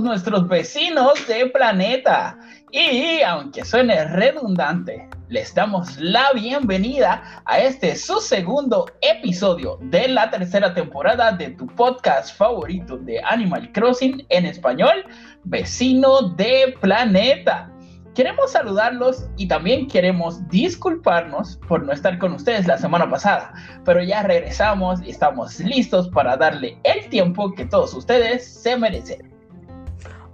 nuestros vecinos de planeta. Y aunque suene redundante, les damos la bienvenida a este su segundo episodio de la tercera temporada de tu podcast favorito de Animal Crossing en español, Vecino de Planeta. Queremos saludarlos y también queremos disculparnos por no estar con ustedes la semana pasada, pero ya regresamos y estamos listos para darle el tiempo que todos ustedes se merecen.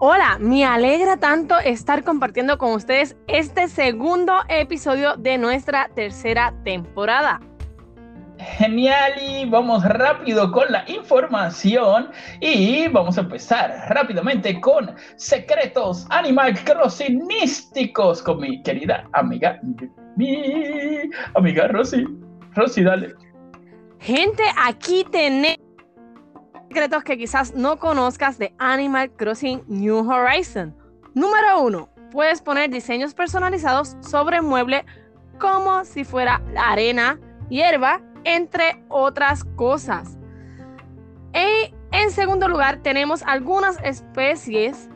Hola, me alegra tanto estar compartiendo con ustedes este segundo episodio de nuestra tercera temporada. Genial y vamos rápido con la información y vamos a empezar rápidamente con secretos Animal Crossing místicos con mi querida amiga, mi amiga Rosy. Rosy, dale. Gente, aquí tenemos secretos que quizás no conozcas de Animal Crossing New Horizon. Número uno, puedes poner diseños personalizados sobre mueble como si fuera arena, hierba entre otras cosas. Y en segundo lugar, tenemos algunas especies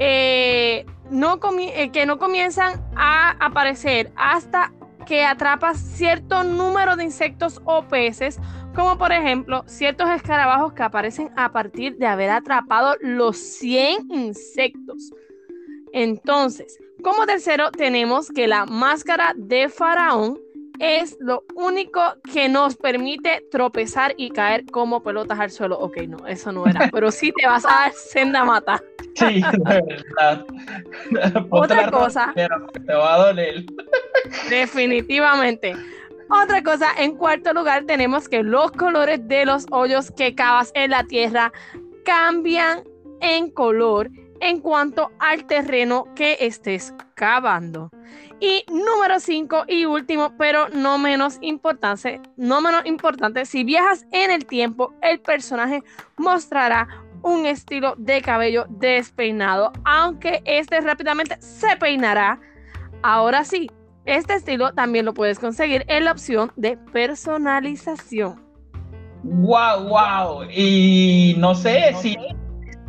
eh, eh, que no comienzan a aparecer hasta que atrapas cierto número de insectos o peces, como por ejemplo ciertos escarabajos que aparecen a partir de haber atrapado los 100 insectos. Entonces, como tercero tenemos que la máscara de faraón es lo único que nos permite tropezar y caer como pelotas al suelo. Ok, no, eso no era, pero sí te vas a dar senda mata. Sí, de verdad. Otra cosa. Te va a doler. Definitivamente. Otra cosa, en cuarto lugar tenemos que los colores de los hoyos que cavas en la tierra cambian en color en cuanto al terreno que estés cavando. Y número 5 y último, pero no menos importante, no menos importante, si viajas en el tiempo, el personaje mostrará un estilo de cabello despeinado, aunque este rápidamente se peinará. Ahora sí, este estilo también lo puedes conseguir en la opción de personalización. Wow, wow. Y no sé si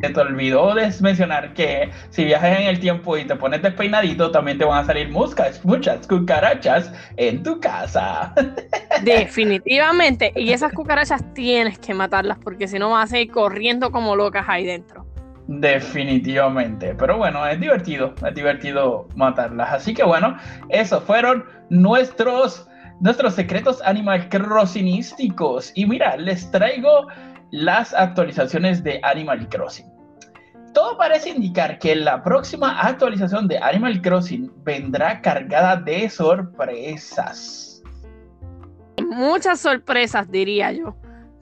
te olvidó de mencionar que si viajas en el tiempo y te pones despeinadito, también te van a salir muchas, muchas cucarachas en tu casa. Definitivamente. Y esas cucarachas tienes que matarlas porque si no vas a seguir corriendo como locas ahí dentro. Definitivamente. Pero bueno, es divertido, es divertido matarlas. Así que bueno, esos fueron nuestros, nuestros secretos Animal Crossingisticos. Y mira, les traigo las actualizaciones de Animal Crossing. Todo parece indicar que la próxima actualización de Animal Crossing vendrá cargada de sorpresas. Muchas sorpresas, diría yo.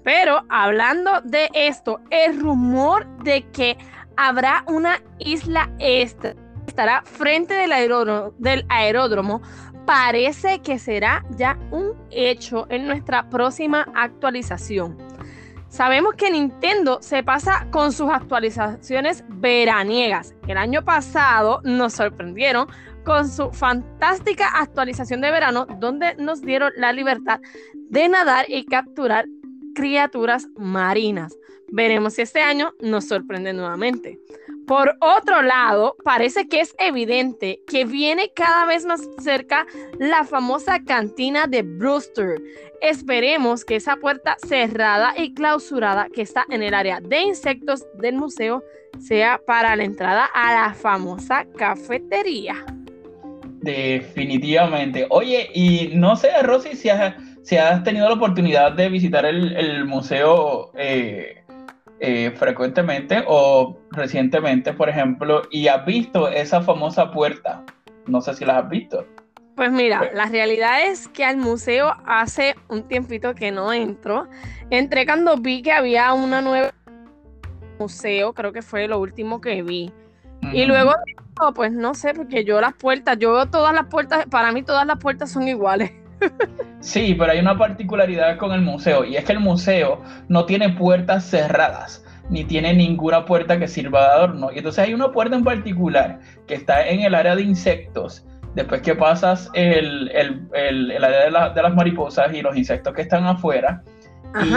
Pero hablando de esto, el rumor de que habrá una isla extra estará frente del aeródromo, del aeródromo parece que será ya un hecho en nuestra próxima actualización. Sabemos que Nintendo se pasa con sus actualizaciones veraniegas. El año pasado nos sorprendieron con su fantástica actualización de verano donde nos dieron la libertad de nadar y capturar criaturas marinas. Veremos si este año nos sorprende nuevamente. Por otro lado, parece que es evidente que viene cada vez más cerca la famosa cantina de Brewster. Esperemos que esa puerta cerrada y clausurada que está en el área de insectos del museo sea para la entrada a la famosa cafetería. Definitivamente. Oye, y no sé, Rosy, si has, tenido la oportunidad de visitar el, museo. Eh, eh, frecuentemente o recientemente, por ejemplo, y has visto esa famosa puerta. No sé si la has visto. Pues mira, pues la realidad es que al museo hace un tiempito que no entro. Entré cuando vi que había una nueva museo, creo que fue lo último que vi. Y luego, pues no sé, porque yo las puertas, yo veo todas las puertas, para mí todas las puertas son iguales. Sí, pero hay una particularidad con el museo y es que el museo no tiene puertas cerradas ni tiene ninguna puerta que sirva de adorno. Y entonces hay una puerta en particular que está en el área de insectos. Después que pasas el, área de, las mariposas y los insectos que están afuera,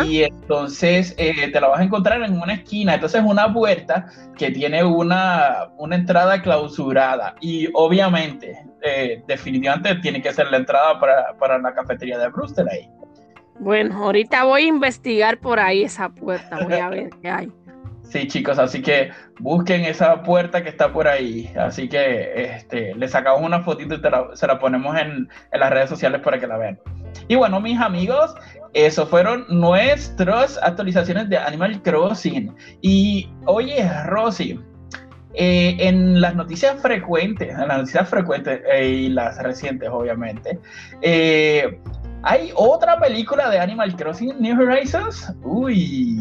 y entonces eh, te la vas a encontrar en una esquina. Entonces es una puerta que tiene una, una entrada clausurada y obviamente, eh, definitivamente tiene que ser la entrada para, para la cafetería de Brewster ahí. Bueno, ahorita voy a investigar por ahí esa puerta, voy a ver qué hay. Sí, chicos, así que busquen esa puerta que está por ahí. Así que este, le sacamos una fotito y se la ponemos en, en, las redes sociales para que la vean. Y bueno, mis amigos, eso fueron nuestras actualizaciones de Animal Crossing. Y oye, Rosy, eh, en las noticias frecuentes, en las noticias frecuentes eh, y las recientes, obviamente, eh, hay otra película de Animal Crossing New Horizons. Uy,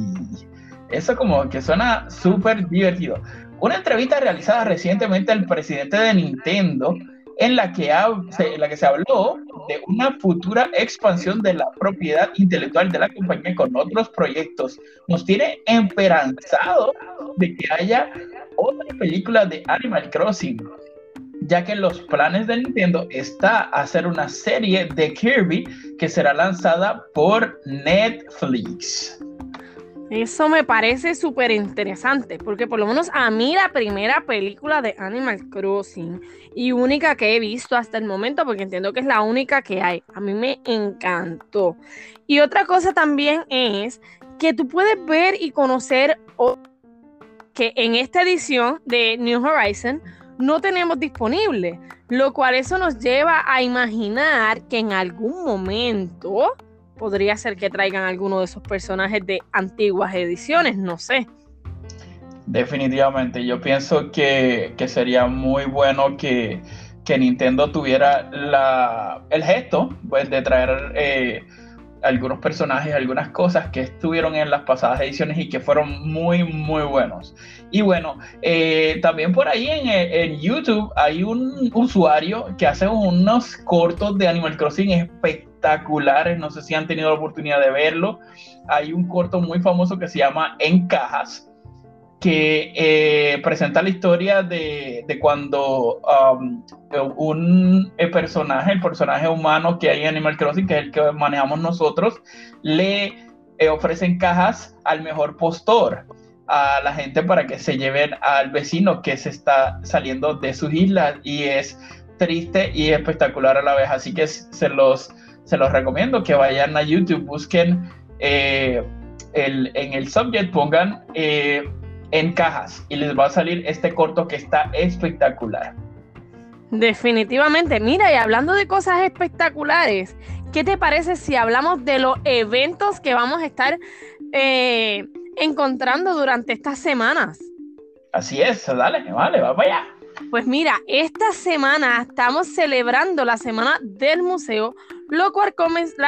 eso como que suena súper divertido. Una entrevista realizada recientemente al presidente de Nintendo en la que, en la que se habló de una futura expansión de la propiedad intelectual de la compañía con otros proyectos. Nos tiene esperanzado de que haya otra película de Animal Crossing, ya que los planes de Nintendo está hacer una serie de Kirby que será lanzada por Netflix. Eso me parece súper interesante, porque por lo menos a mí la primera película de Animal Crossing y única que he visto hasta el momento, porque entiendo que es la única que hay, a mí me encantó. Y otra cosa también es que tú puedes ver y conocer que en esta edición de New Horizon no tenemos disponible, lo cual eso nos lleva a imaginar que en algún momento podría ser que traigan alguno de esos personajes de antiguas ediciones, no sé. Definitivamente, yo pienso que, sería muy bueno que, Nintendo tuviera la, el gesto pues, de traer eh, algunos personajes, algunas cosas que estuvieron en las pasadas ediciones y que fueron muy, muy buenos. Y bueno, eh, también por ahí en, en, YouTube hay un usuario que hace unos cortos de Animal Crossing espectaculares espectaculares, no sé si han tenido la oportunidad de verlo. Hay un corto muy famoso que se llama En Cajas, que eh, presenta la historia de, de cuando um, un personaje, el personaje humano que hay en Animal Crossing, que es el que manejamos nosotros, le eh, ofrecen cajas al mejor postor a la gente para que se lleven al vecino que se está saliendo de sus islas y es triste y espectacular a la vez. Así que se los se los recomiendo que vayan a YouTube, busquen eh, el, en el subject, pongan eh, en cajas y les va a salir este corto que está espectacular. Definitivamente, mira, y hablando de cosas espectaculares, ¿qué te parece si hablamos de los eventos que vamos a estar eh, encontrando durante estas semanas? Así es, dale, vale, va para allá. Pues mira, esta semana estamos celebrando la semana del museo, la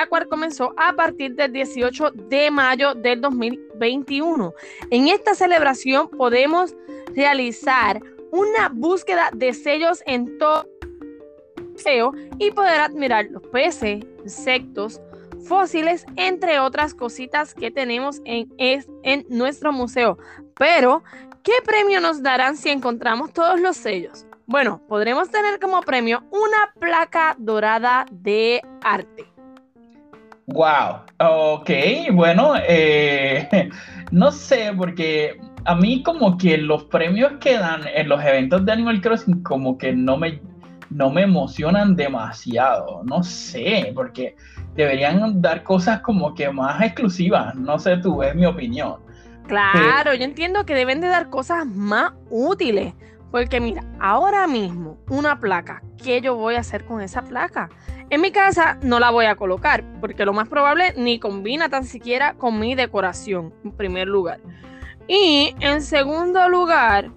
cual comenzó a partir del 18 de mayo del 2021. En esta celebración podemos realizar una búsqueda de sellos en todo el museo y poder admirar los peces, insectos, fósiles, entre otras cositas que tenemos en, en nuestro museo. Pero ¿Qué premio nos darán si encontramos todos los sellos? Bueno, podremos tener como premio una placa dorada de arte. Wow, ok, bueno, eh, no sé, porque a mí como que los premios que dan en los eventos de Animal Crossing como que no me, no me emocionan demasiado, no sé, porque deberían dar cosas como que más exclusivas, no sé, tú es mi opinión. Claro, yo entiendo que deben de dar cosas más útiles. Porque mira, ahora mismo una placa, ¿qué yo voy a hacer con esa placa? En mi casa no la voy a colocar, porque lo más probable ni combina tan siquiera con mi decoración, en primer lugar. Y en segundo lugar,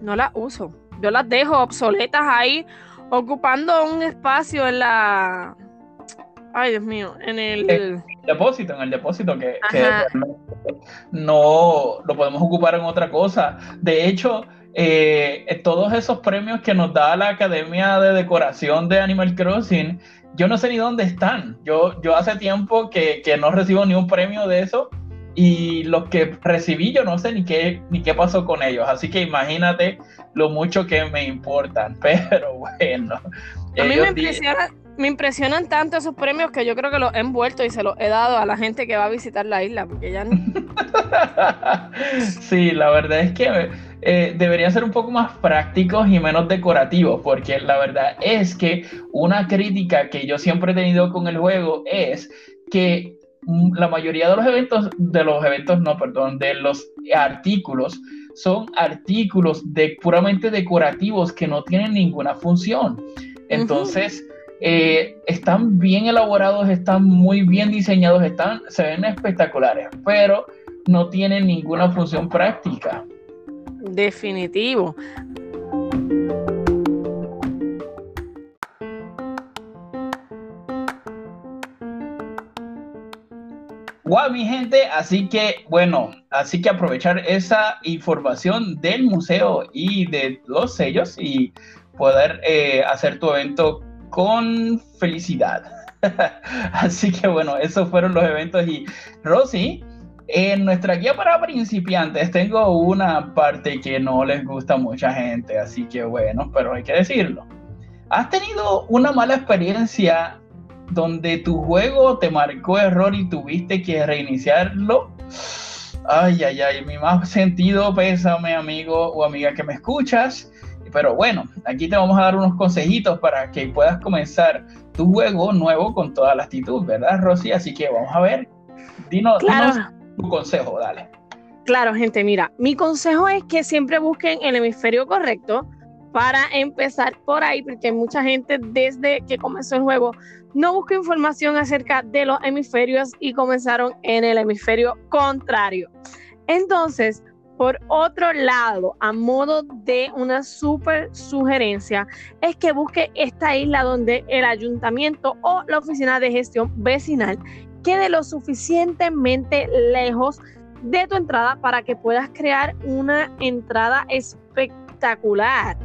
no la uso. Yo las dejo obsoletas ahí, ocupando un espacio en la... Ay, Dios mío, en el depósito, en el depósito que, no lo podemos ocupar en otra cosa. De hecho, eh, todos esos premios que nos da la Academia de Decoración de Animal Crossing, yo no sé ni dónde están. Yo, yo hace tiempo que, no recibo ni un premio de eso y los que recibí yo no sé ni qué, ni qué pasó con ellos. Así que imagínate lo mucho que me importan. Pero bueno. A mí me impresiona, me impresionan tanto esos premios que yo creo que los he envuelto y se los he dado a la gente que va a visitar la isla, porque ya no. sí, la verdad es que eh, deberían ser un poco más prácticos y menos decorativos, porque la verdad es que una crítica que yo siempre he tenido con el juego es que mm, la mayoría de los eventos, de los eventos, no, perdón, de los artículos, son artículos de, puramente decorativos que no tienen ninguna función. Entonces, eh, están bien elaborados, están muy bien diseñados, están, se ven espectaculares, pero no tienen ninguna función práctica. Definitivo. Wow, mi gente, así que bueno, así que aprovechar esa información del museo y de los sellos y poder eh, hacer tu evento con felicidad. así que bueno, esos fueron los eventos y Rosy, en nuestra guía para principiantes tengo una parte que no les gusta a mucha gente, así que bueno, pero hay que decirlo. ¿Has tenido una mala experiencia donde tu juego te marcó error y tuviste que reiniciarlo? Ay, ay, ay, mi más sentido pésame, amigo o amiga que me escuchas. Pero bueno, aquí te vamos a dar unos consejitos para que puedas comenzar tu juego nuevo con toda la actitud, ¿verdad, Rosy? Así que vamos a ver. Dinos, dinos tu consejo, dale. Claro, gente, mira, mi consejo es que siempre busquen el hemisferio correcto para empezar por ahí, porque mucha gente desde que comenzó el juego no busca información acerca de los hemisferios y comenzaron en el hemisferio contrario. Entonces, por otro lado, a modo de una super sugerencia, es que busque esta isla donde el ayuntamiento o la oficina de gestión vecinal quede lo suficientemente lejos de tu entrada para que puedas crear una entrada espectacular.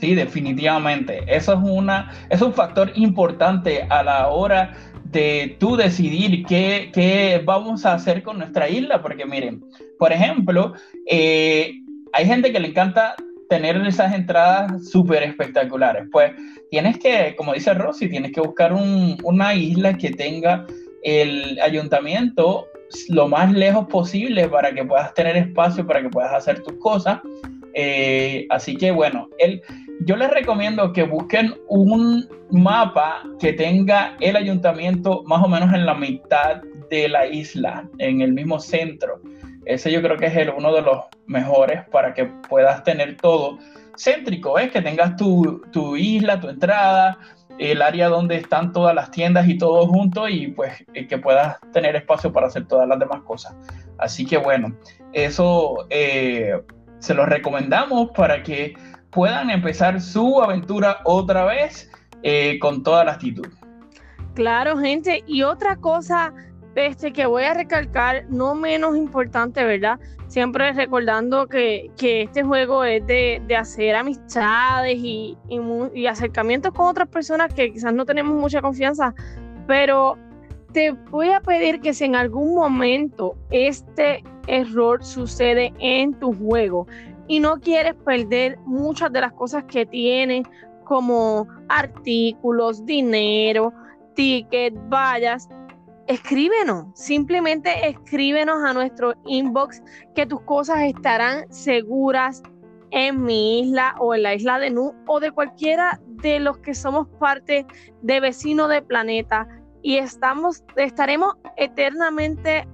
Sí, definitivamente. Eso es una, es un factor importante a la hora de tú decidir qué, qué vamos a hacer con nuestra isla, porque miren, por ejemplo, eh, hay gente que le encanta tener esas entradas súper espectaculares. Pues tienes que, como dice Rosy, tienes que buscar una isla que tenga el ayuntamiento lo más lejos posible para que puedas tener espacio, para que puedas hacer tus cosas. Eh, así que bueno, el, yo les recomiendo que busquen un mapa que tenga el ayuntamiento más o menos en la mitad de la isla, en el mismo centro. Ese yo creo que es uno de los mejores para que puedas tener todo céntrico, es que tengas tu, isla, tu entrada, el área donde están todas las tiendas y todo junto y pues eh, que puedas tener espacio para hacer todas las demás cosas. Así que bueno, eso eh, se lo recomendamos para que puedan empezar su aventura otra vez eh, con toda la actitud. Claro, gente. Y otra cosa este, que voy a recalcar, no menos importante, ¿verdad? Siempre recordando que, este juego es de, hacer amistades y, y, acercamientos con otras personas que quizás no tenemos mucha confianza, pero te voy a pedir que si en algún momento este error sucede en tu juego y no quieres perder muchas de las cosas que tienes como artículos, dinero, tickets, vallas, escríbenos, simplemente escríbenos a nuestro inbox que tus cosas estarán seguras en mi isla o en la isla de Nu o de cualquiera de los que somos parte de Vecino de Planeta y estamos, estaremos eternamente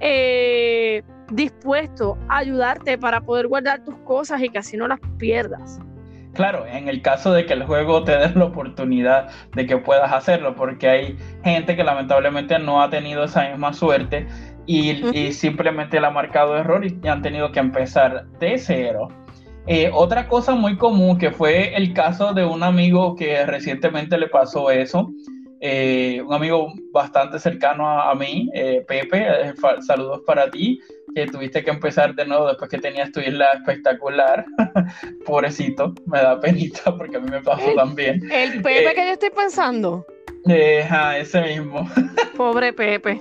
eh, dispuestos a ayudarte para poder guardar tus cosas y que así no las pierdas. Claro, en el caso de que el juego te dé la oportunidad de que puedas hacerlo, porque hay gente que lamentablemente no ha tenido esa misma suerte y, simplemente le ha marcado error y han tenido que empezar de cero. Eh, otra cosa muy común que fue el caso de un amigo que recientemente le pasó eso, eh, un amigo bastante cercano a, mí, eh, Pepe, saludos para ti, que tuviste que empezar de nuevo después que tenías tu isla espectacular. Pobrecito, me da penita porque a mí me pasó también. El Pepe eh, que yo estoy pensando. Eh, ese mismo. Pobre Pepe.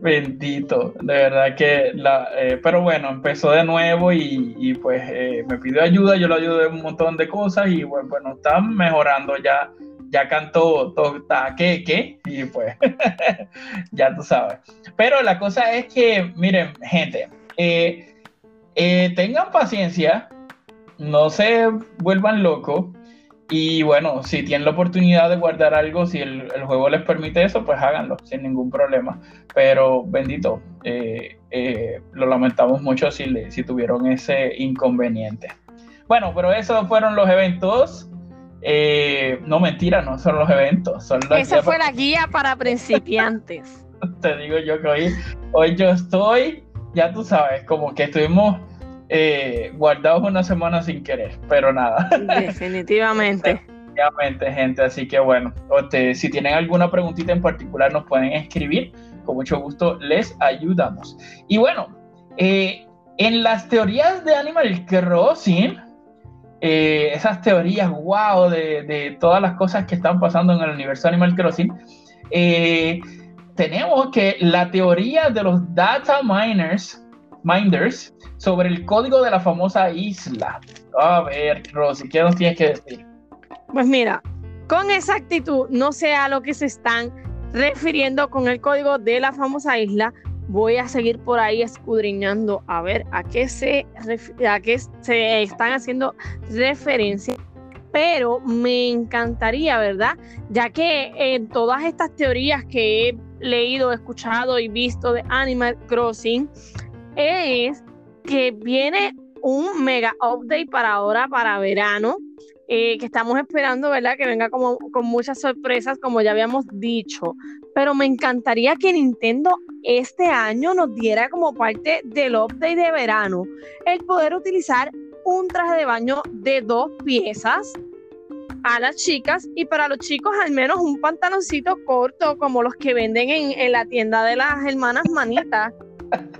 Bendito, de verdad que la, eh, pero bueno, empezó de nuevo y, y pues eh, me pidió ayuda, yo le ayudé un montón de cosas y bueno, bueno, está mejorando ya ya cantó Tota que y pues ya tú sabes. Pero la cosa es que, miren, gente, eh, eh, tengan paciencia, no se vuelvan locos. Y bueno, si tienen la oportunidad de guardar algo, si el, juego les permite eso, pues háganlo sin ningún problema. Pero bendito, eh, lo lamentamos mucho si, si tuvieron ese inconveniente. Bueno, pero esos fueron los eventos. Eh, no, mentira, no son los eventos. Son Esa fue la guía para principiantes. Te digo yo que hoy, hoy yo estoy, ya tú sabes, como que estuvimos eh, guardados una semana sin querer, pero nada. Definitivamente. Definitivamente, gente. Así que bueno, si tienen alguna preguntita en particular, nos pueden escribir. Con mucho gusto les ayudamos. Y bueno, eh, en las teorías de Animal Crossing, eh, esas teorías, wow, de, todas las cosas que están pasando en el universo Animal Crossing, eh, tenemos que la teoría de los data miners, minders sobre el código de la famosa isla. A ver, Rosy, ¿qué nos tienes que decir? Pues mira, con exactitud no sé a lo que se están refiriendo con el código de la famosa isla, voy a seguir por ahí escudriñando a ver a qué se, a qué se están haciendo referencia. Pero me encantaría, ¿verdad? Ya que en todas estas teorías que he leído, escuchado y visto de Animal Crossing, es que viene un mega update para ahora, para verano, eh, que estamos esperando, ¿verdad? Que venga como, con muchas sorpresas, como ya habíamos dicho. Pero me encantaría que Nintendo este año nos diera como parte del update de verano el poder utilizar un traje de baño de dos piezas a las chicas y para los chicos al menos un pantaloncito corto como los que venden en, la tienda de las hermanas manitas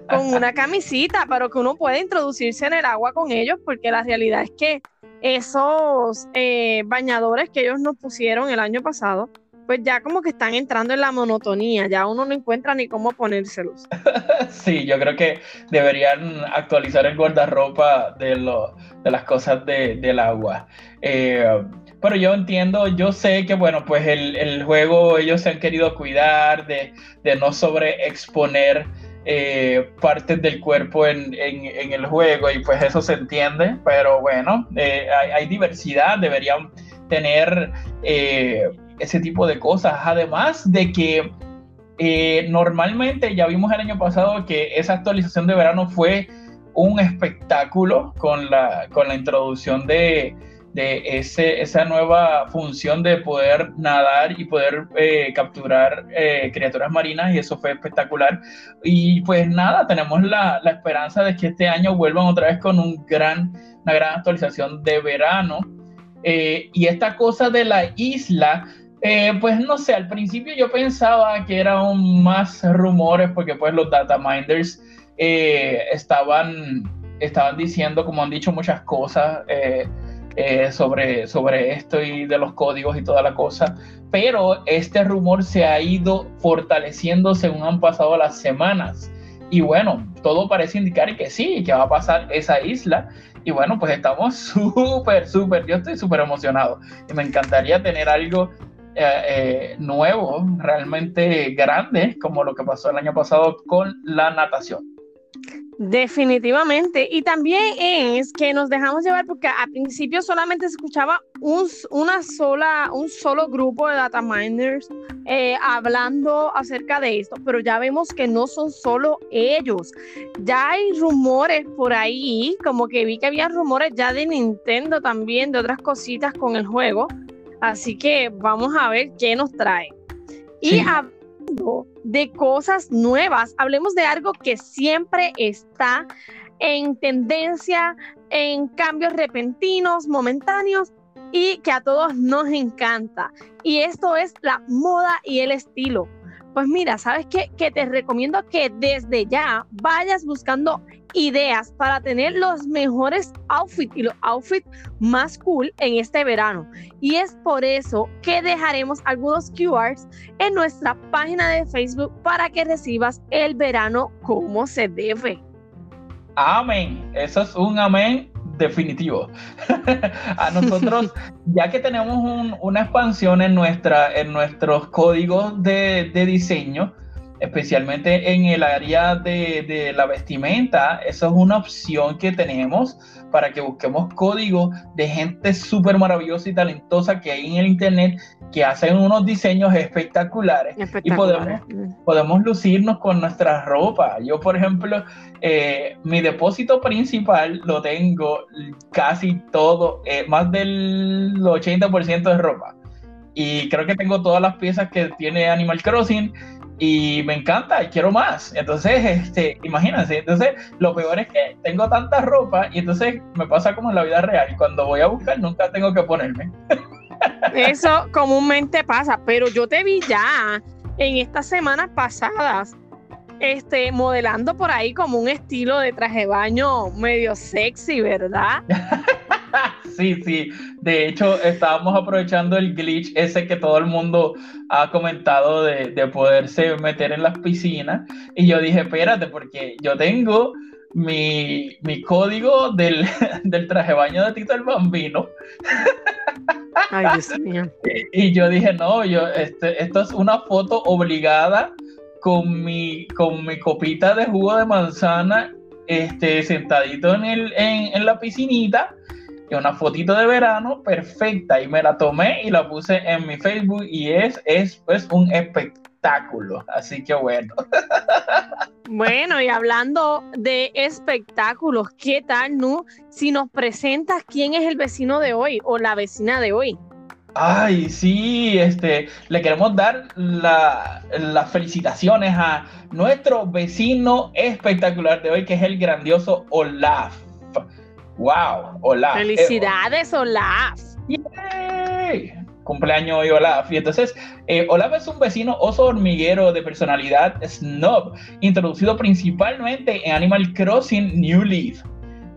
con una camisita, pero que uno puede introducirse en el agua con ellos porque la realidad es que esos eh, bañadores que ellos nos pusieron el año pasado, pues ya como que están entrando en la monotonía, ya uno no encuentra ni cómo ponérselos. sí, yo creo que deberían actualizar el guardarropa de, lo, de las cosas del agua. Eh, pero yo entiendo, yo sé que, bueno, pues el, el, juego ellos se han querido cuidar de, de no sobreexponer eh, partes del cuerpo en, el juego y pues eso se entiende, pero bueno, eh, hay, diversidad, deberían tener eh, ese tipo de cosas, además de que normalmente ya vimos el año pasado que esa actualización de verano fue un espectáculo con la, con la introducción de, de ese, esa nueva función de poder nadar y poder eh, capturar eh, criaturas marinas y eso fue espectacular. Y pues nada, tenemos la, la, esperanza de que este año vuelvan otra vez con un gran, una gran actualización de verano. Eh, y esta cosa de la isla, pues no sé, al principio yo pensaba que eran más rumores porque pues los data minders estaban, estaban diciendo, como han dicho muchas cosas, eh, sobre, sobre esto y de los códigos y toda la cosa, pero este rumor se ha ido fortaleciendo según han pasado las semanas. Y bueno, todo parece indicar que sí, que va a pasar esa isla. Y bueno, pues estamos súper, súper, yo estoy súper emocionado. Y me encantaría tener algo eh, eh, nuevo, realmente grande, como lo que pasó el año pasado con la natación. Definitivamente. Y también es que nos dejamos llevar porque al principio solamente se escuchaba un, una sola, un solo grupo de data miners eh, hablando acerca de esto, pero ya vemos que no son solo ellos. Ya hay rumores por ahí, como que vi que había rumores ya de Nintendo también, de otras cositas con el juego. Así que vamos a ver qué nos trae. Y de cosas nuevas, hablemos de algo que siempre está en tendencia, en cambios repentinos, momentáneos y que a todos nos encanta. Y esto es la moda y el estilo. Pues mira, ¿sabes qué? Que te recomiendo que desde ya vayas buscando ideas para tener los mejores outfits y los outfits más cool en este verano. Y es por eso que dejaremos algunos QRs en nuestra página de Facebook para que recibas el verano como se debe. Amén. Eso es un amén definitivo. a nosotros, ya que tenemos una expansión en, nuestra, en nuestros códigos de, de diseño, especialmente en el área de, la vestimenta, eso es una opción que tenemos para que busquemos código de gente súper maravillosa y talentosa que hay en el internet que hacen unos diseños espectaculares, y podemos, podemos lucirnos con nuestra ropa. Yo, por ejemplo, eh, mi depósito principal lo tengo casi todo, eh, más del 80% de ropa. Y creo que tengo todas las piezas que tiene Animal Crossing y me encanta y quiero más. Entonces, este, imagínense, entonces lo peor es que tengo tanta ropa y entonces me pasa como en la vida real. Cuando voy a buscar nunca tengo que ponerme. Eso comúnmente pasa, pero yo te vi ya en estas semanas pasadas este, modelando por ahí como un estilo de traje de baño medio sexy, ¿verdad? sí, sí. De hecho, estábamos aprovechando el glitch ese que todo el mundo ha comentado de, poderse meter en las piscinas. Y yo dije, espérate, porque yo tengo mi, código del, del traje baño de Tito el Bambino. Ay, Dios mío. Y, yo dije, no, yo, este, esto es una foto obligada con mi, con mi copita de jugo de manzana, este, sentadito en, el, en, la piscinita, y una fotito de verano perfecta, y me la tomé y la puse en mi Facebook, y es, es pues, un espectáculo, así que bueno. Bueno, y hablando de espectáculos, ¿qué tal, Nu? Si nos presentas quién es el vecino de hoy o la vecina de hoy. Ay, sí, este, le queremos dar las felicitaciones a nuestro vecino espectacular de hoy, que es el grandioso Olaf. ¡Wow! Olaf. ¡Felicidades, Olaf! ¡Yay! Cumpleaños hoy, Olaf. Y entonces, eh, Olaf es un vecino oso hormiguero de personalidad snob, introducido principalmente en Animal Crossing New Leaf.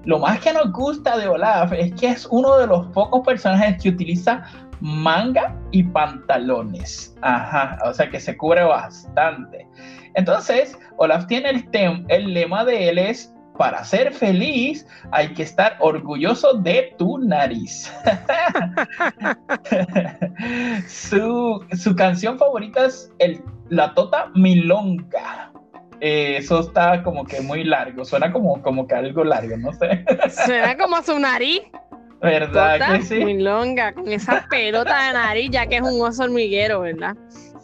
Lo más que nos gusta de Olaf es que es uno de los pocos personajes que utiliza manga y pantalones. Ajá, o sea que se cubre bastante. Entonces, Olaf tiene el, el lema de él es, para ser feliz hay que estar orgulloso de tu nariz. su, canción favorita es el, La Tota Milonga. Eh, eso está como que muy largo, suena como, como que algo largo, no sé. Suena como su nariz. ¿Verdad que sí? Muy longa, con esa pelota de nariz, ya que es un oso hormiguero, ¿verdad?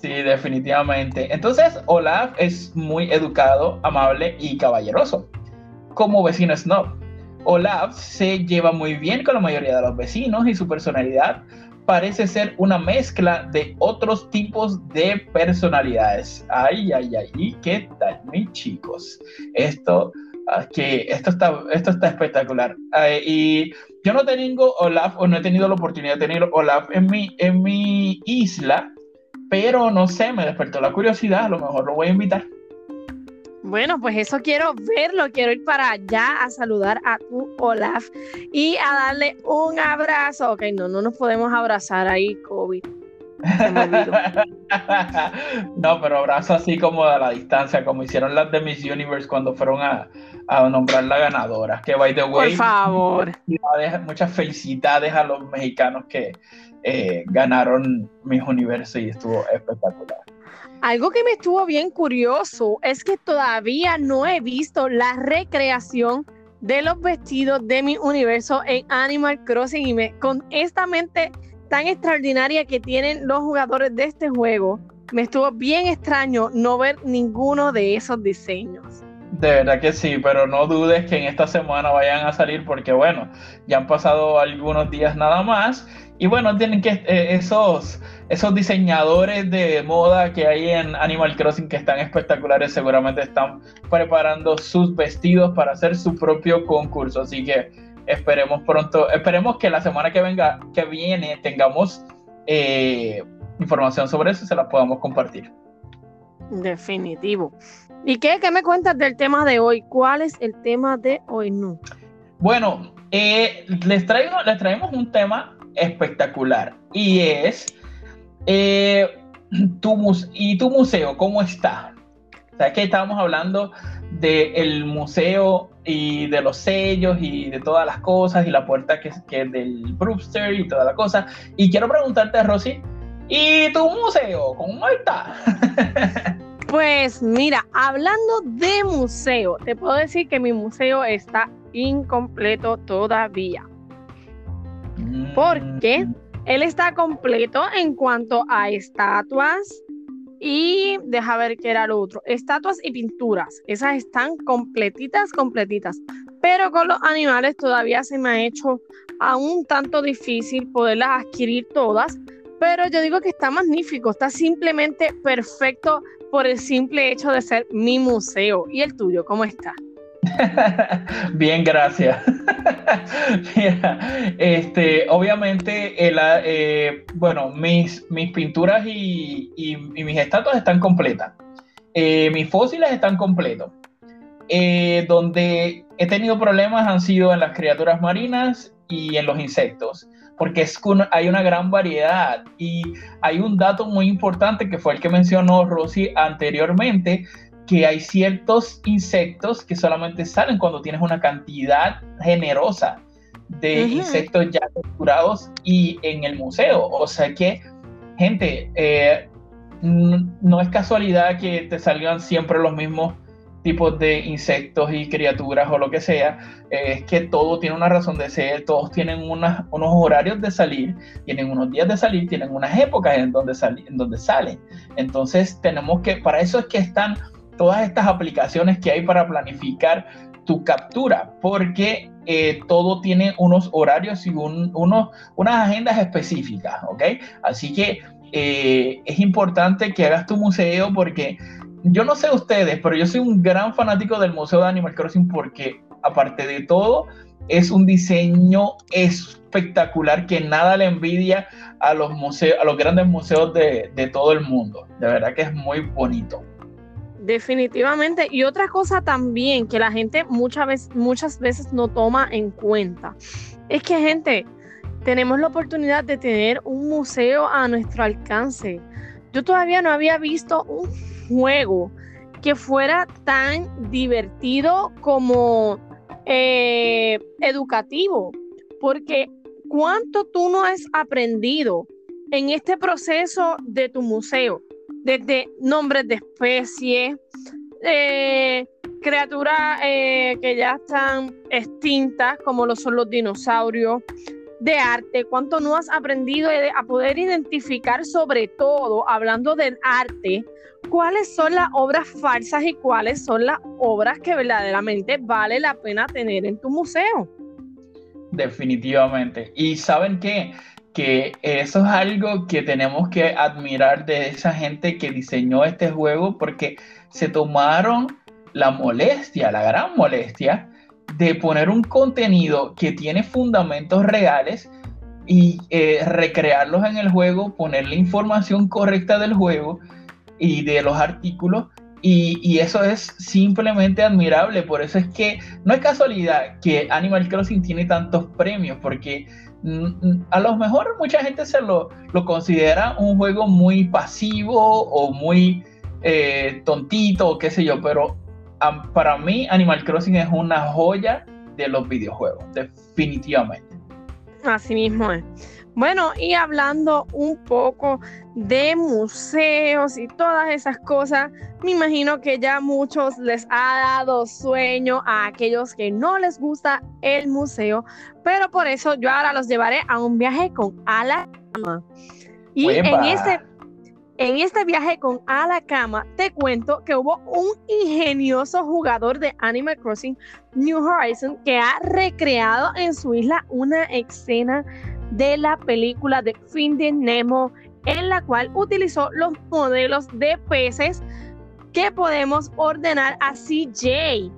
Sí, definitivamente. Entonces, Olaf es muy educado, amable y caballeroso. Como vecino snob, Olaf se lleva muy bien con la mayoría de los vecinos y su personalidad parece ser una mezcla de otros tipos de personalidades. Ay, ay, ay, ¿qué tal, mis chicos? Esto Ah, que esto está, esto está espectacular. y yo no tengo Olaf o no he tenido la oportunidad de tener Olaf en mi, en mi isla, pero no sé, me despertó la curiosidad, a lo mejor lo voy a invitar. Bueno, pues eso quiero verlo, quiero ir para allá a saludar a tu Olaf y a darle un abrazo. Ok, no, no nos podemos abrazar ahí, COVID. no, pero abrazo así como a la distancia, como hicieron las de Miss Universe cuando fueron a, a nombrar la ganadora. Que by the way, por favor. Muchas felicidades a los mexicanos que eh, ganaron Miss Universo y estuvo espectacular. Algo que me estuvo bien curioso es que todavía no he visto la recreación de los vestidos de mi universo en Animal Crossing y me, con esta mente tan extraordinaria que tienen los jugadores de este juego, me estuvo bien extraño no ver ninguno de esos diseños. De verdad que sí, pero no dudes que en esta semana vayan a salir porque bueno, ya han pasado algunos días nada más y bueno, tienen que eh, esos esos diseñadores de moda que hay en Animal Crossing que están espectaculares seguramente están preparando sus vestidos para hacer su propio concurso, así que esperemos pronto, esperemos que la semana que venga, que viene, tengamos eh, información sobre eso y se la podamos compartir. Definitivo. ¿Y qué, qué, me cuentas del tema de hoy? ¿Cuál es el tema de hoy, no? Bueno, eh, les, traigo, les traemos un tema espectacular y es eh, tu, y tu museo, ¿cómo está? O sea, que estábamos hablando del museo y de los sellos y de todas las cosas y la puerta que, que es del Brewster y toda la cosa. Y quiero preguntarte, Rosy, ¿y tu museo? ¿Cómo está? Pues mira, hablando de museo, te puedo decir que mi museo está incompleto todavía. Porque él está completo en cuanto a estatuas y deja ver qué era otro. Estatuas y pinturas. Esas están completitas, completitas. Pero con los animales todavía se me ha hecho aún tanto difícil poderlas adquirir todas. Pero yo digo que está magnífico, está simplemente perfecto por el simple hecho de ser mi museo. ¿Y el tuyo, cómo está? Bien, gracias. este, obviamente, el, eh, bueno, mis, mis pinturas y, mis estatuas están completas. Eh, mis fósiles están completos. Eh, donde he tenido problemas han sido en las criaturas marinas y en los insectos porque es hay una gran variedad y hay un dato muy importante que fue el que mencionó Rosy anteriormente, que hay ciertos insectos que solamente salen cuando tienes una cantidad generosa de insectos ya capturados y en el museo. O sea que, gente, eh, no es casualidad que te salgan siempre los mismos tipos de insectos y criaturas o lo que sea, es que todo tiene una razón de ser, todos tienen unos horarios de salir, tienen unos días de salir, tienen unas épocas en donde, en donde salen. Entonces tenemos que, para eso es que están todas estas aplicaciones que hay para planificar tu captura, porque eh, todo tiene unos horarios y un, unos, unas agendas específicas, ¿ok? Así que eh, es importante que hagas tu museo porque yo no sé ustedes, pero yo soy un gran fanático del Museo de Animal Crossing porque, aparte de todo, es un diseño espectacular que nada le envidia a los museos, a los grandes museos de, todo el mundo. De verdad que es muy bonito. Definitivamente. Y otra cosa también que la gente muchas veces, muchas veces no toma en cuenta es que, gente, tenemos la oportunidad de tener un museo a nuestro alcance. Yo todavía no había visto un juego que fuera tan divertido como eh, educativo, porque cuánto tú no has aprendido en este proceso de tu museo, desde nombres de especies, eh, criaturas eh, que ya están extintas, como lo son los dinosaurios, de arte, cuánto no has aprendido a poder identificar sobre todo, hablando del arte, cuáles son las obras falsas y cuáles son las obras que verdaderamente vale la pena tener en tu museo. Definitivamente. Y saben qué? Que eso es algo que tenemos que admirar de esa gente que diseñó este juego porque se tomaron la molestia, la gran molestia de poner un contenido que tiene fundamentos reales y eh, recrearlos en el juego, poner la información correcta del juego y de los artículos. Y, eso es simplemente admirable. Por eso es que no es casualidad que Animal Crossing tiene tantos premios, porque a lo mejor mucha gente se lo, considera un juego muy pasivo o muy eh, tontito o qué sé yo, pero para mí Animal Crossing es una joya de los videojuegos, definitivamente. Así mismo es. Bueno, y hablando un poco de museos y todas esas cosas, me imagino que ya muchos les ha dado sueño a aquellos que no les gusta el museo, pero por eso yo ahora los llevaré a un viaje con Alacama. Y en este, en este viaje con Alacama te cuento que hubo un ingenioso jugador de Animal Crossing New Horizons que ha recreado en su isla una escena de la película de Finding Nemo, en la cual utilizó los modelos de peces que podemos ordenar a CJ.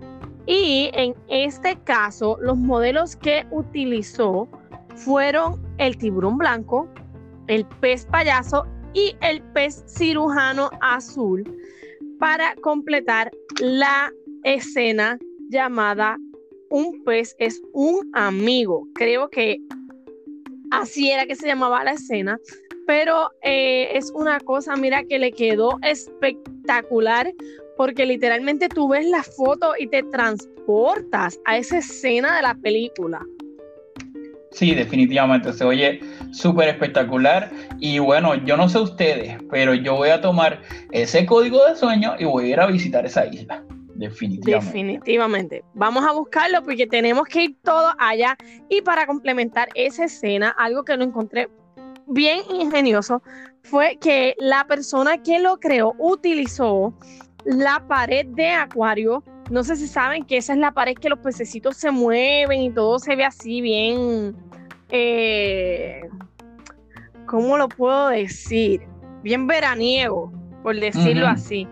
Y en este caso, los modelos que utilizó fueron el tiburón blanco, el pez payaso y el pez cirujano azul para completar la escena llamada Un pez es un amigo. Creo que Así era que se llamaba la escena. Pero eh, es una cosa, mira, que le quedó espectacular porque literalmente tú ves la foto y te transportas a esa escena de la película. Sí, definitivamente se oye súper espectacular. Y bueno, yo no sé ustedes, pero yo voy a tomar ese código de sueño y voy a ir a visitar esa isla. Definitivamente. Definitivamente. Vamos a buscarlo porque tenemos que ir todos allá. Y para complementar esa escena, algo que lo encontré bien ingenioso fue que la persona que lo creó utilizó la pared de acuario. No sé si saben que esa es la pared que los pececitos se mueven y todo se ve así bien. Eh, ¿Cómo lo puedo decir? Bien veraniego, por decirlo así.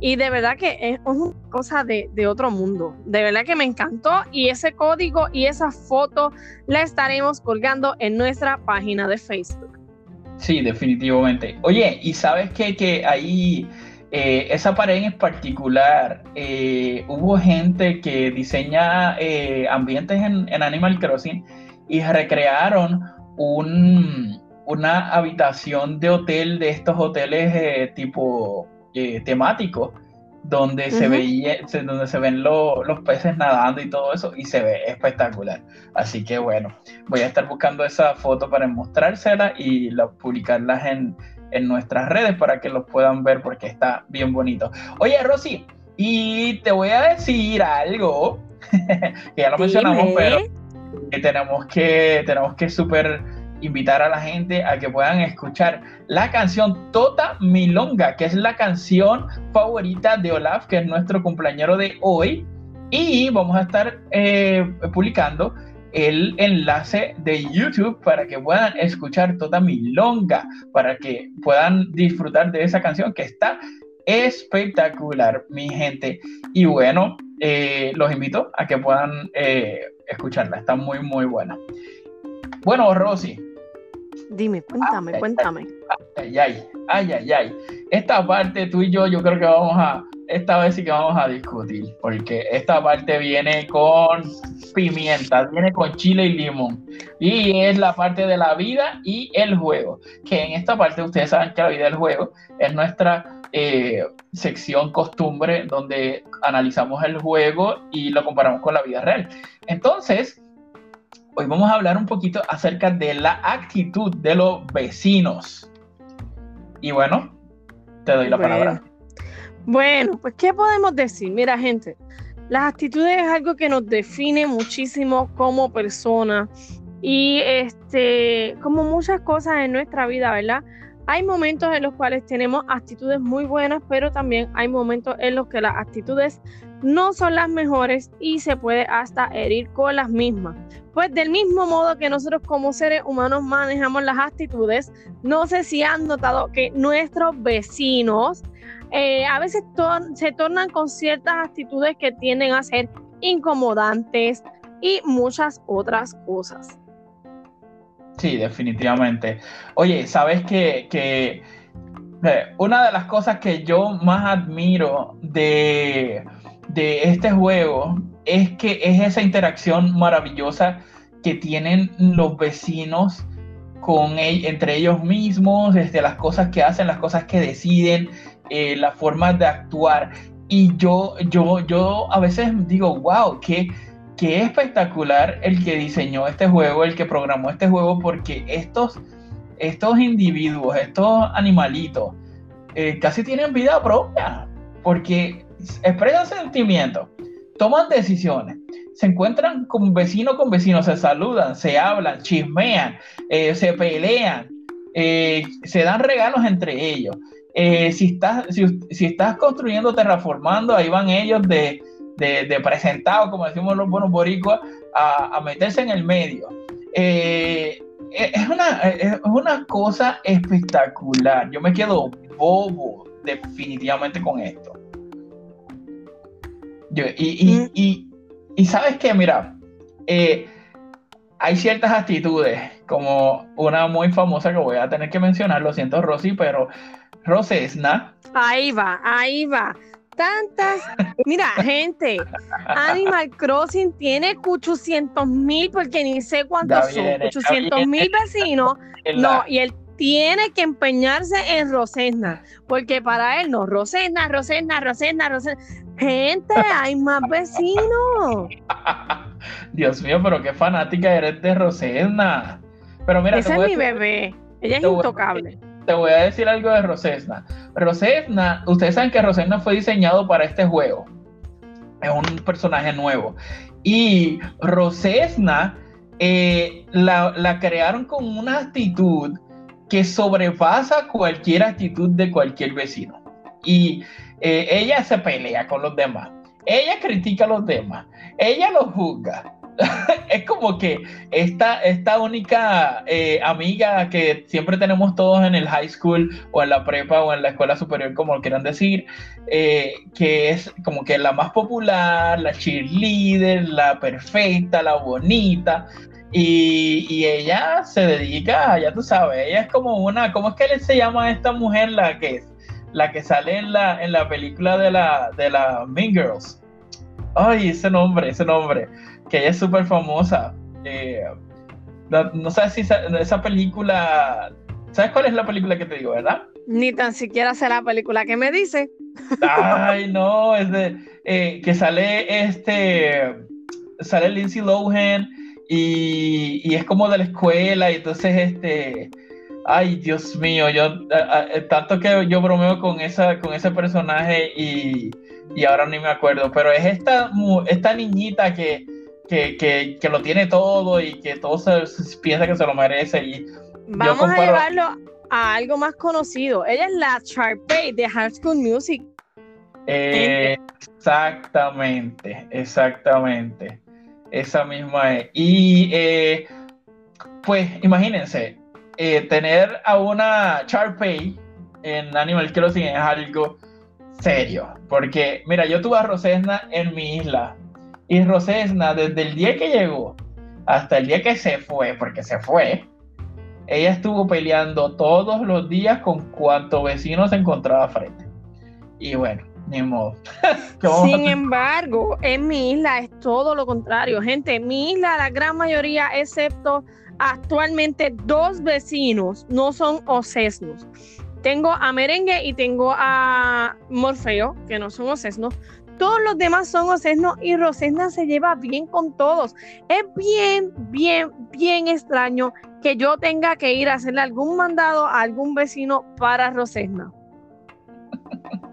Y de verdad que es una cosa de, otro mundo. De verdad que me encantó. Y ese código y esa foto la estaremos colgando en nuestra página de Facebook. Sí, definitivamente. Oye, ¿y sabes qué? Que ahí, eh, esa pared en particular, eh, hubo gente que diseña eh, ambientes en, Animal Crossing y recrearon un, una habitación de hotel de estos hoteles tipo eh, temático donde se veía, donde se ven los peces nadando y todo eso, y se ve espectacular. Así que bueno, voy a estar buscando esa foto para mostrársela y la, publicarlas en, en nuestras redes para que los puedan ver porque está bien bonito. Oye, Rosy, y te voy a decir algo, que ya lo mencionamos, pero que tenemos que, tenemos que super invitar a la gente a que puedan escuchar la canción Tota Milonga, que es la canción favorita de Olaf, que es nuestro cumpleañero de hoy. Y vamos a estar eh, publicando el enlace de YouTube para que puedan escuchar Tota Milonga, para que puedan disfrutar de esa canción que está espectacular, mi gente. Y bueno, eh, los invito a que puedan eh, escucharla, está muy, muy buena. Bueno, Rosy, Dime, cuéntame, cuéntame. Ay, ay, ay, ay, ay. Esta parte tú y yo, yo creo que vamos a, esta vez sí que vamos a discutir, porque esta parte viene con pimienta, viene con chile y limón. Y es la parte de la vida y el juego. Que en esta parte ustedes saben que la vida y el juego es nuestra eh, sección costumbre donde analizamos el juego y lo comparamos con la vida real. Entonces, hoy vamos a hablar un poquito acerca de la actitud de los vecinos. Y bueno, te doy la palabra. Bueno, pues ¿qué podemos decir? Mira, gente, las actitudes es algo que nos define muchísimo como personas y este, como muchas cosas en nuestra vida, ¿verdad? Hay momentos en los cuales tenemos actitudes muy buenas, pero también hay momentos en los que las actitudes no son las mejores y se puede hasta herir con las mismas. Pues del mismo modo que nosotros como seres humanos manejamos las actitudes, no sé si han notado que nuestros vecinos eh, a veces se tornan con ciertas actitudes que tienden a ser incomodantes y muchas otras cosas. Sí, definitivamente. Oye, ¿sabes que, que eh, una de las cosas que yo más admiro de de este juego es que es esa interacción maravillosa que tienen los vecinos con entre ellos mismos, desde las cosas que hacen, las cosas que deciden, eh, las formas de actuar. Y yo, yo, yo a veces digo, wow, qué, qué espectacular el que diseñó este juego, el que programó este juego, porque estos, estos individuos, estos animalitos, eh, casi tienen vida propia, porque expresan sentimientos, toman decisiones, se encuentran con vecino con vecino, se saludan, se hablan, chismean, eh, se pelean, eh, se dan regalos entre ellos. Eh, si, estás, si, estás construyendo, terraformando, ahí van ellos de, de, presentado, como decimos los buenos boricuas, a, meterse en el medio. es una cosa espectacular. Yo me quedo bobo definitivamente con esto y, y, sabes que, mira, eh, hay ciertas actitudes, como una muy famosa que voy a tener que mencionar, lo siento, Rosy, pero Rosesna. Ahí va, ahí va. Tantas, mira, gente, Animal Crossing tiene 800 mil, porque ni sé cuántos son, 800 mil vecinos, no, y el tiene que empeñarse en Rosena, porque para él no, Rosena, Rosena, Rosena, Rosena. Gente, hay más vecinos. Dios mío, pero qué fanática eres de Rosena. Pero mira, ese es mi bebé. Ella es intocable. te voy a decir algo de Rosesna. Rosesna, ustedes saben que Rosesna fue diseñado para este juego. Es un personaje nuevo. Y Rosesna eh, la, la crearon con una actitud que sobrepasa cualquier actitud de cualquier vecino. Y eh, ella se pelea con los demás. Ella critica a los demás. Ella los juzga. es como que esta, esta única eh, amiga que siempre tenemos todos en el high school o en la prepa o en la escuela superior, como quieran decir, eh, que es como que la más popular, la cheerleader, la perfecta, la bonita, y, ella se dedica, ya tú sabes, ella es como una, ¿cómo es que se llama esta mujer la que la que sale en la, en la película de la, de la Mean Girls? Ay, ese nombre, ese nombre, que ella es súper famosa. Eh, no, sabes si esa, película, ¿sabes cuál es la película que te digo, verdad? Ni tan siquiera sé la película que me dice. Ay, no, es de eh, que sale este, sale Lindsay Lohan y, es como de la escuela, y entonces, este, ay, Dios mío, yo, tanto que yo bromeo con, esa, con ese personaje y, ahora ni me acuerdo, pero es esta, esta niñita que, que, lo tiene todo y que todo se, piensa que se lo merece. Y Vamos a llevarlo a algo más conocido. Ella es la Sharpay de High School Music. exactamente, exactamente. Esa misma es. Y eh, pues imagínense, eh, tener a una Charpay en Animal Crossing es algo serio. Porque, mira, yo tuve a Rosesna en mi isla. Y Rosesna, desde el día que llegó hasta el día que se fue, porque se fue, ella estuvo peleando todos los días con cuantos vecinos se encontraba frente. Y bueno, ni modo. Sin embargo, en mi isla es todo lo contrario. Gente, en mi isla la gran mayoría, excepto actualmente dos vecinos, no son ocesnos. Tengo a Merengue y tengo a Morfeo, que no son ocesnos. Todos los demás son ocesnos y Rosesna se lleva bien con todos. Es bien, bien, bien extraño que yo tenga que ir a hacerle algún mandado a algún vecino para Rosesna.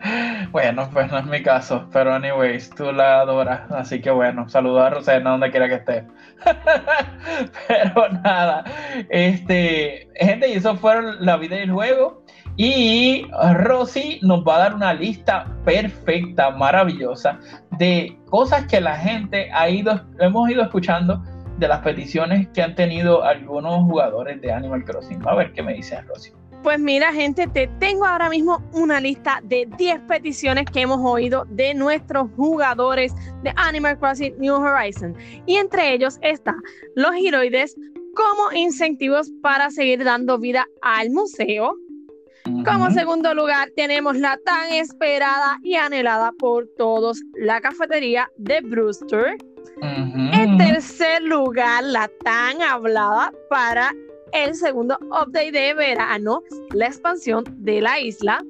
Bueno, pues no es mi caso, pero anyways, tú la adoras, así que bueno, saludos a Rosena donde quiera que esté. pero nada, este, gente, y eso fueron la vida del juego. Y Rosy nos va a dar una lista perfecta, maravillosa, de cosas que la gente ha ido, hemos ido escuchando de las peticiones que han tenido algunos jugadores de Animal Crossing. A ver qué me dice Rosy. Pues mira, gente, te tengo ahora mismo una lista de 10 peticiones que hemos oído de nuestros jugadores de Animal Crossing New Horizons. Y entre ellos está los giroides como incentivos para seguir dando vida al museo. Como segundo lugar, tenemos la tan esperada y anhelada por todos, la cafetería de Brewster. En tercer lugar, la tan hablada para el segundo update de verano, la expansión de la isla.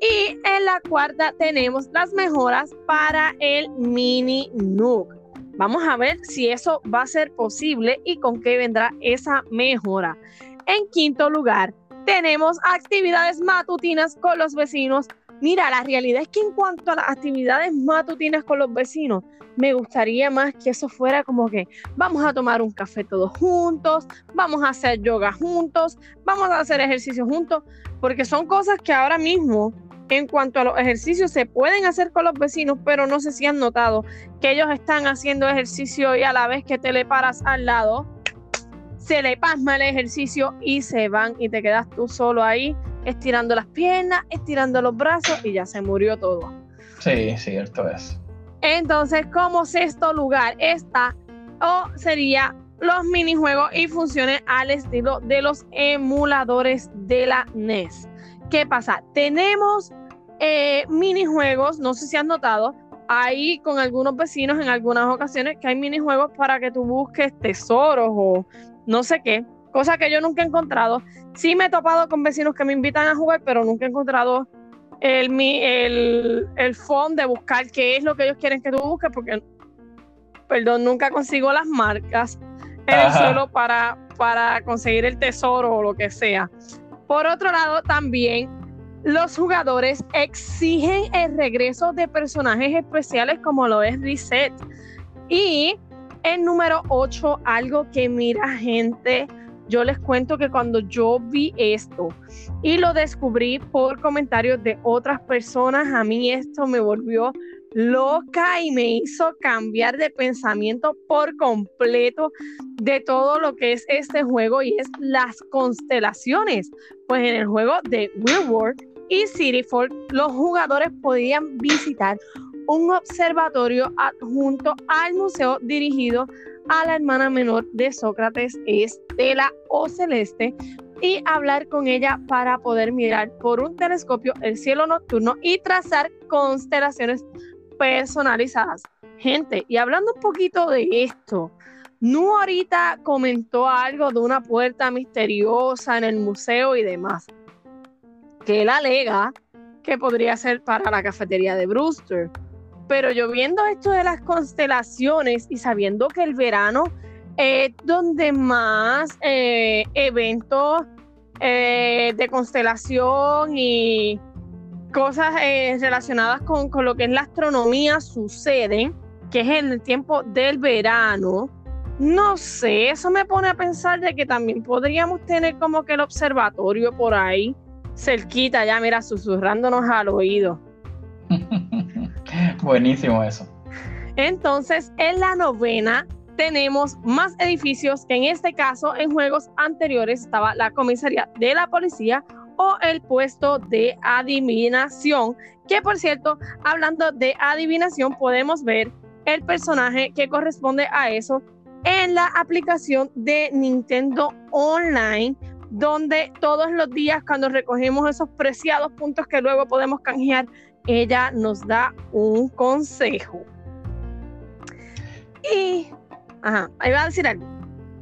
Y en la cuarta tenemos las mejoras para el mini Nook. Vamos a ver si eso va a ser posible y con qué vendrá esa mejora. En quinto lugar, tenemos actividades matutinas con los vecinos. Mira, la realidad es que en cuanto a las actividades matutinas con los vecinos, me gustaría más que eso fuera como que vamos a tomar un café todos juntos, vamos a hacer yoga juntos, vamos a hacer ejercicio juntos, porque son cosas que ahora mismo en cuanto a los ejercicios se pueden hacer con los vecinos, pero no sé si han notado que ellos están haciendo ejercicio y a la vez que te le paras al lado, se le pasma el ejercicio y se van y te quedas tú solo ahí estirando las piernas, estirando los brazos y ya se murió todo. Sí, cierto es. Entonces, como sexto lugar está o sería los minijuegos y funciones al estilo de los emuladores de la NES. ¿Qué pasa? Tenemos eh, minijuegos, no sé si han notado, ahí con algunos vecinos en algunas ocasiones que hay minijuegos para que tú busques tesoros o no sé qué, cosa que yo nunca he encontrado. Sí me he topado con vecinos que me invitan a jugar, pero nunca he encontrado el, el, el fondo de buscar qué es lo que ellos quieren que tú busques, porque, perdón, nunca consigo las marcas en el suelo para, para conseguir el tesoro o lo que sea. Por otro lado, también los jugadores exigen el regreso de personajes especiales como lo es Reset. Y el número 8, algo que mira gente, yo les cuento que cuando yo vi esto y lo descubrí por comentarios de otras personas, a mí esto me volvió loca y me hizo cambiar de pensamiento por completo de todo lo que es este juego y es las constelaciones. Pues en el juego de Real World y Cityfall, los jugadores podían visitar un observatorio adjunto al museo dirigido a la hermana menor de Sócrates, Estela o Celeste, y hablar con ella para poder mirar por un telescopio el cielo nocturno y trazar constelaciones personalizadas. Gente, y hablando un poquito de esto, Nu ahorita comentó algo de una puerta misteriosa en el museo y demás, que él alega que podría ser para la cafetería de Brewster. Pero yo viendo esto de las constelaciones y sabiendo que el verano es donde más eh, eventos eh, de constelación y cosas eh, relacionadas con, con, lo que es la astronomía suceden, que es en el tiempo del verano. No sé, eso me pone a pensar de que también podríamos tener como que el observatorio por ahí, cerquita, ya mira, susurrándonos al oído. Buenísimo eso. Entonces, en la novena tenemos más edificios que en este caso en juegos anteriores estaba la comisaría de la policía o el puesto de adivinación, que por cierto, hablando de adivinación, podemos ver el personaje que corresponde a eso en la aplicación de Nintendo Online, donde todos los días cuando recogemos esos preciados puntos que luego podemos canjear ella nos da un consejo. Y, ajá, ahí va a decir algo.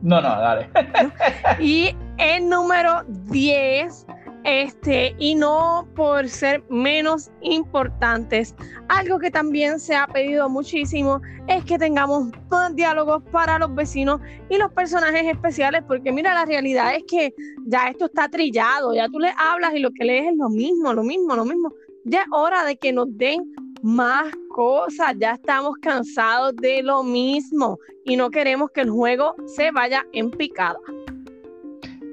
No, no, dale. y el número 10, este, y no por ser menos importantes, algo que también se ha pedido muchísimo es que tengamos diálogos para los vecinos y los personajes especiales, porque mira, la realidad es que ya esto está trillado, ya tú le hablas y lo que lees es lo mismo, lo mismo, lo mismo ya es hora de que nos den más cosas, ya estamos cansados de lo mismo y no queremos que el juego se vaya en picada.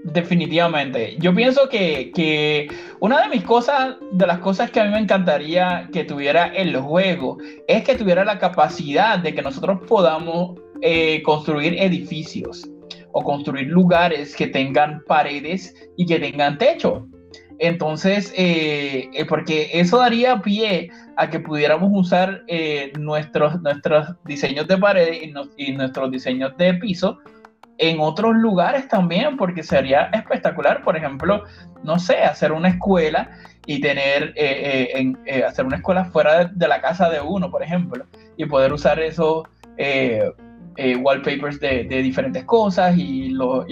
Definitivamente. Yo pienso que, una de mis cosas, de las cosas que a mí me encantaría que tuviera el juego, es que tuviera la capacidad de que nosotros podamos eh, construir edificios o construir lugares que tengan paredes y que tengan techo. Entonces, eh, eh, porque eso daría pie a que pudiéramos usar eh, nuestros, nuestros diseños de pared y, nuestros diseños de piso en otros lugares también, porque sería espectacular, por ejemplo, no sé, hacer una escuela y tener, hacer una escuela fuera de, la casa de uno, por ejemplo, y poder usar esos wallpapers de, diferentes cosas, y, lo,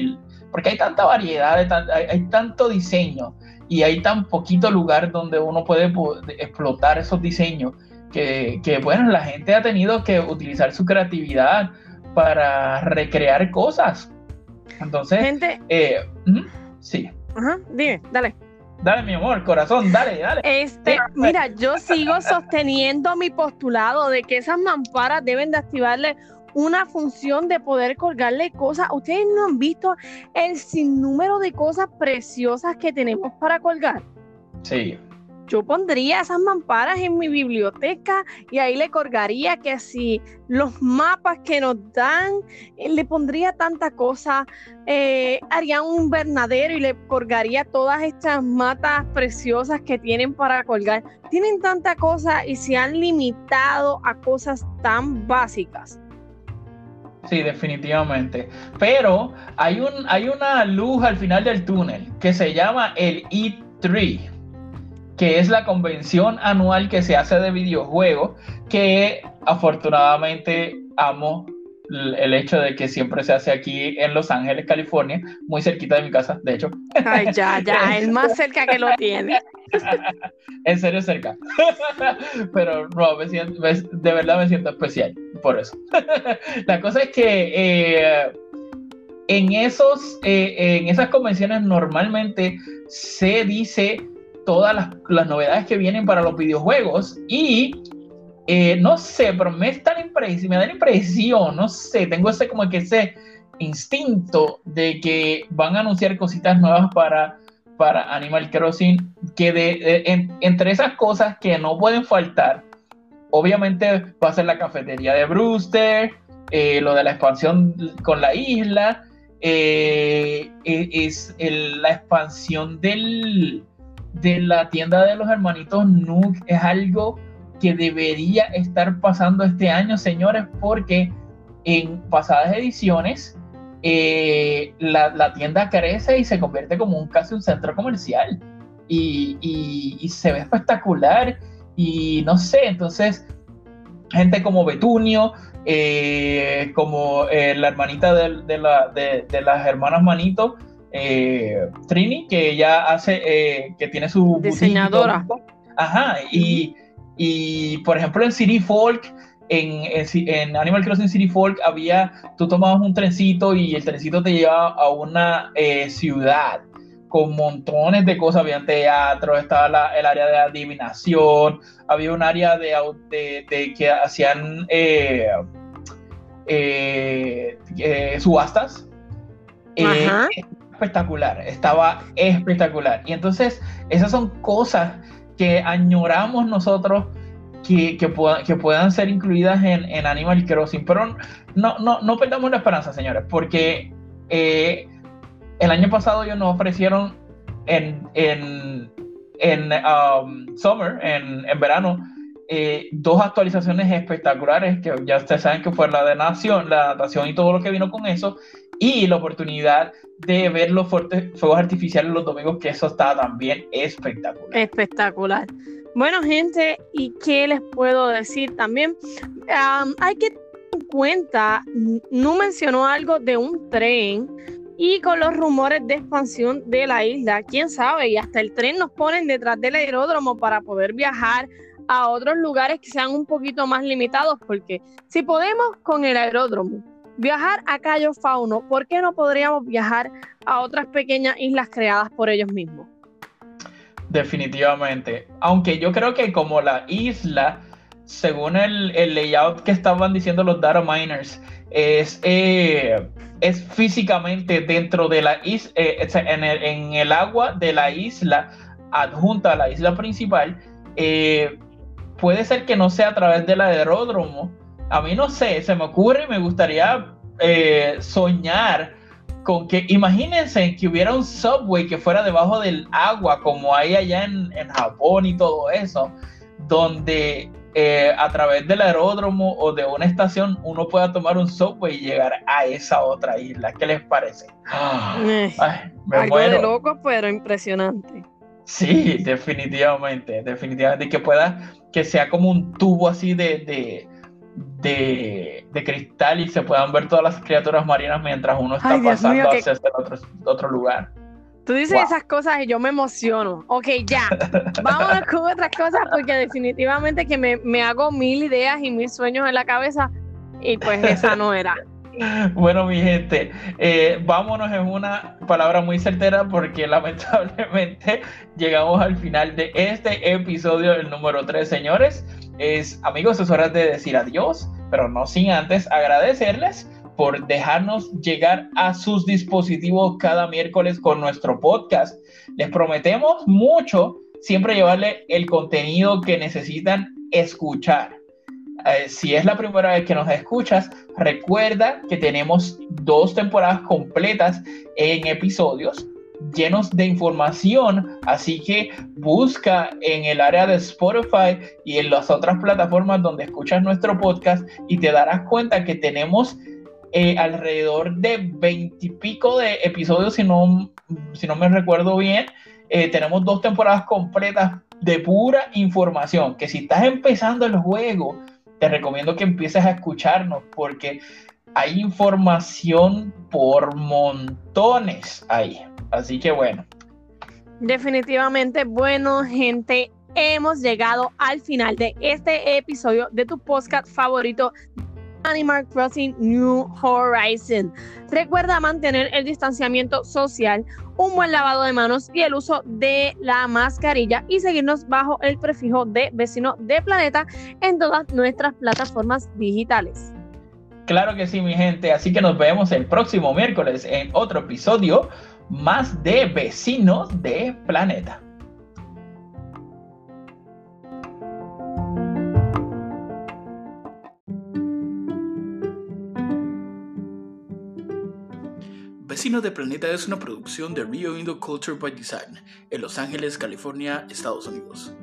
porque hay tanta variedad, hay tanto diseño y hay tan poquito lugar donde uno puede explotar esos diseños que, bueno, la gente ha tenido que utilizar su creatividad para recrear cosas. Entonces, gente, eh, sí. Ajá, dime, dale. Dale, mi amor, corazón, dale, dale. Este, mira, yo sigo sosteniendo mi postulado de que esas mamparas deben de activarle una función de poder colgarle cosas. Ustedes no han visto el sinnúmero de cosas preciosas que tenemos para colgar. Sí. Yo pondría esas mamparas en mi biblioteca y ahí le colgaría que si los mapas que nos dan, eh, le pondría tanta cosa, eh, haría un invernadero y le colgaría todas estas matas preciosas que tienen para colgar. Tienen tanta cosa y se han limitado a cosas tan básicas. Sí, definitivamente. Pero hay, un, hay una luz al final del túnel que se llama el E3, que es la convención anual que se hace de videojuegos, que afortunadamente amo el hecho de que siempre se hace aquí en Los Ángeles, California, muy cerquita de mi casa, de hecho. Ay, ya, ya, es más cerca que lo tiene. en serio, cerca. Pero no, me siento, de verdad me siento especial por eso. La cosa es que eh, en, esos, eh, en esas convenciones normalmente se dice todas las, las novedades que vienen para los videojuegos y eh, no sé, pero me, está me da la impresión, no sé, tengo ese como que ese instinto de que van a anunciar cositas nuevas para, para Animal Crossing, que de, entre esas cosas que no pueden faltar, obviamente va a ser la cafetería de Brewster, eh, lo de la expansión con la isla, eh, e, es la expansión del, de la tienda de los hermanitos Nook, es algo que debería estar pasando este año, señores, porque en pasadas ediciones eh, la, tienda crece y se convierte como un, casi un centro comercial. Y, se ve espectacular. Y no sé, entonces gente como Betunio, eh, como eh, la hermanita de, la, de, las hermanas Manito, Trini, que ella hace, que tiene su... Diseñadora. Ajá, y... Y por ejemplo en City Folk, en, en, Animal Crossing City Folk había, tú tomabas un trencito y el trencito te llevaba a una eh, ciudad con montones de cosas, había teatro, estaba el área de adivinación, había un área de, de, que hacían eh, eh, subastas. espectacular, estaba espectacular. Y entonces esas son cosas que añoramos nosotros que, que, que puedan ser incluidas en, en, Animal Crossing. Pero no, no, no perdamos la esperanza, señores, porque eh, el año pasado ellos nos ofrecieron en, en, en um, summer, en, en verano, eh, dos actualizaciones espectaculares que ya ustedes saben que fue la de Nación, la Nación y todo lo que vino con eso, y la oportunidad de ver los fuertes fuegos artificiales los domingos, que eso está también espectacular. Espectacular. Bueno, gente, ¿y qué les puedo decir también? hay que tener en cuenta, no mencionó algo de un tren y con los rumores de expansión de la isla, quién sabe, y hasta el tren nos ponen detrás del aeródromo para poder viajar a otros lugares que sean un poquito más limitados, porque si podemos con el aeródromo, viajar a Cayo Fauno, ¿por qué no podríamos viajar a otras pequeñas islas creadas por ellos mismos? Definitivamente. Aunque yo creo que como la isla, según el, layout que estaban diciendo los data miners, es, eh, es físicamente dentro de la isla, eh, en, el, agua de la isla, adjunta a la isla principal, eh, puede ser que no sea a través del aeródromo, a mí no sé, se me ocurre, me gustaría eh, soñar con que, imagínense que hubiera un subway que fuera debajo del agua, como hay allá en, Japón y todo eso, donde eh, a través del aeródromo o de una estación uno pueda tomar un subway y llegar a esa otra isla. ¿Qué les parece? Eh, algo de loco, pero impresionante. Sí, definitivamente, definitivamente. Que pueda, que sea como un tubo así de de, cristal y se puedan ver todas las criaturas marinas mientras uno está pasando hacia otro, otro, lugar. Tú dices esas cosas y yo me emociono. Ok, ya. Vámonos con otras cosas porque definitivamente que me, me hago mil ideas y mil sueños en la cabeza y pues esa no era. Bueno, mi gente, eh, vámonos en una palabra muy certera porque lamentablemente llegamos al final de este episodio, el número 3, señores. Es, amigos, es hora de decir adiós, pero no sin antes agradecerles por dejarnos llegar a sus dispositivos cada miércoles con nuestro podcast. Les prometemos mucho siempre llevarle el contenido que necesitan escuchar. Eh, si es la primera vez que nos escuchas, recuerda que tenemos dos temporadas completas en episodios llenos de información, así que busca en el área de Spotify y en las otras plataformas donde escuchas nuestro podcast y te darás cuenta que tenemos eh, alrededor de veintipico de episodios, si no, si no me recuerdo bien. Eh, tenemos dos temporadas completas de pura información, que si estás empezando el juego, te recomiendo que empieces a escucharnos porque hay información por montones ahí. Así que bueno. Definitivamente, bueno, gente, hemos llegado al final de este episodio de tu podcast favorito Animal Crossing New Horizon. Recuerda mantener el distanciamiento social, un buen lavado de manos y el uso de la mascarilla y seguirnos bajo el prefijo de vecino de planeta en todas nuestras plataformas digitales. Claro que sí, mi gente. Así que nos vemos el próximo miércoles en otro episodio más de vecinos de planeta. Vecinos de Planeta es una producción de Rio Indo Culture by Design en Los Ángeles, California, Estados Unidos.